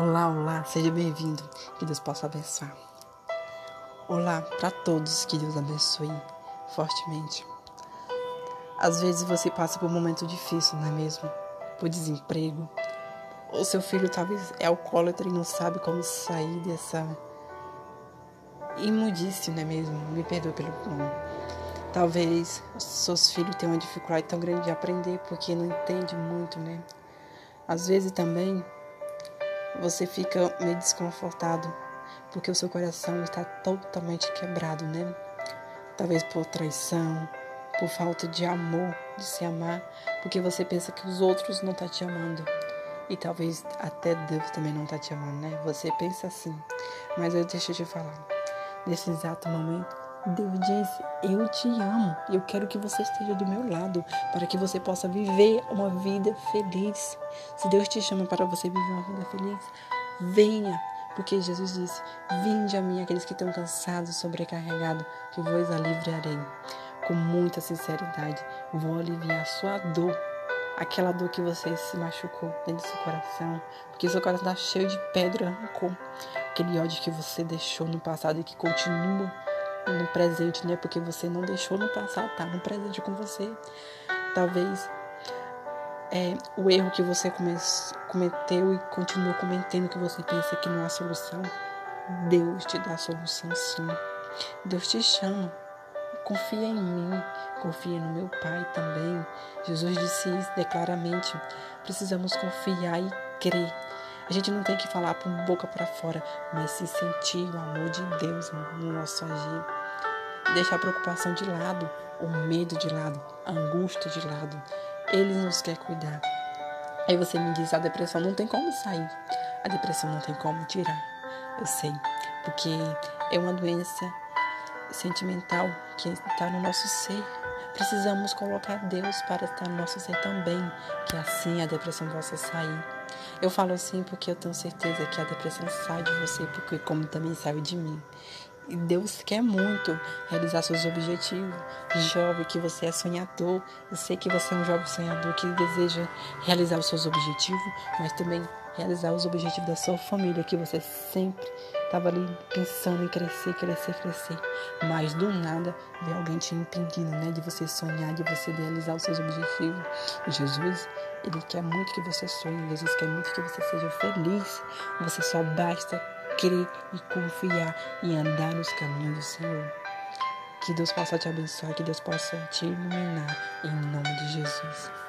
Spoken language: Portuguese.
Olá, olá, seja bem-vindo. Que Deus possa abençoar. Olá para todos, que Deus abençoe fortemente. Às vezes você passa por um momento difícil, não é mesmo? Por desemprego. Ou seu filho talvez é alcoólatra e não sabe como sair dessa imundície, não é mesmo? Me perdoe pelo nome. Talvez seus filhos tenham uma dificuldade tão grande de aprender porque não entende muito, né? Às vezes também você fica meio desconfortado porque o seu coração está totalmente quebrado, né? Talvez por traição, por falta de amor, de se amar, porque você pensa que os outros não estão tá te amando. E talvez até Deus também não está te amando, né? Você pensa assim. Mas eu deixo de falar. Nesse exato momento, Deus disse: Eu te amo. Eu quero que você esteja do meu lado para que você possa viver uma vida feliz. Se Deus te chama para você viver uma vida feliz, venha. Porque Jesus disse: Vinde a mim, aqueles que estão cansados, sobrecarregados, que vos aliviarei. Com muita sinceridade, vou aliviar a sua dor. Aquela dor que você se machucou dentro do seu coração, porque seu coração está cheio de pedra, arrancou. Aquele ódio que você deixou no passado e que continua no presente, né? Porque você não deixou no passado, tá no presente com você. Talvez é, o erro que você cometeu e continua cometendo que você pensa que não há solução. Deus te dá a solução sim. Deus te chama. Confia em mim, confia no meu Pai também. Jesus disse isso claramente. Precisamos confiar e crer. A gente não tem que falar por boca para fora, mas se sentir o amor de Deus no nosso agir. Deixar a preocupação de lado, o medo de lado, a angústia de lado. Ele nos quer cuidar. Aí você me diz: a depressão não tem como sair, a depressão não tem como tirar. Eu sei, porque é uma doença sentimental que está no nosso ser. Precisamos colocar Deus para estar no nosso ser também, que assim a depressão possa sair. Eu falo assim porque eu tenho certeza que a depressão sai de você, porque como também saiu de mim. E Deus quer muito realizar seus objetivos. Jovem, que você é sonhador. Eu sei que você é um jovem sonhador que deseja realizar os seus objetivos, mas também realizar os objetivos da sua família, que você sempre estava ali pensando em crescer, crescer, crescer. Mas do nada vem alguém te impedindo, né? De você sonhar, de você realizar os seus objetivos. Jesus, Ele quer muito que você sonhe. Jesus quer muito que você seja feliz. Você só basta crer e confiar e andar nos caminhos do Senhor. Que Deus possa te abençoar, que Deus possa te iluminar em nome de Jesus.